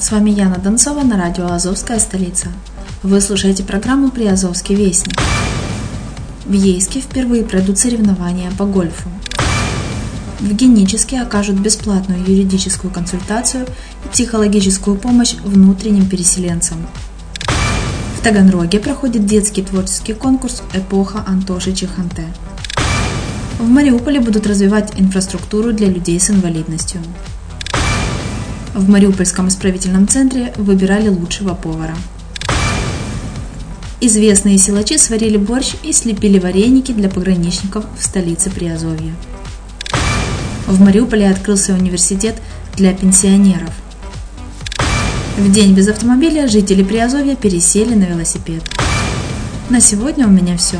С вами Яна Донцова на радио «Азовская столица». Вы слушаете программу «Приазовский вестник». В Ейске впервые пройдут соревнования по гольфу. В Геническе окажут бесплатную юридическую консультацию и психологическую помощь внутренним переселенцам. В Таганроге проходит детский творческий конкурс «Эпоха Антоши Чеханте». В Мариуполе будут развивать инфраструктуру для людей с инвалидностью. В Мариупольском исправительном центре выбирали лучшего повара – Известные силачи сварили борщ и слепили вареники для пограничников в столице Приазовья. В Мариуполе открылся университет для пенсионеров. В день без автомобиля жители Приазовья пересели на велосипед. На сегодня у меня все.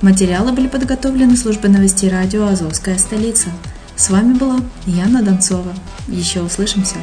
Материалы были подготовлены службой новостей радио «Азовская столица». С вами была Яна Донцова. Еще услышимся.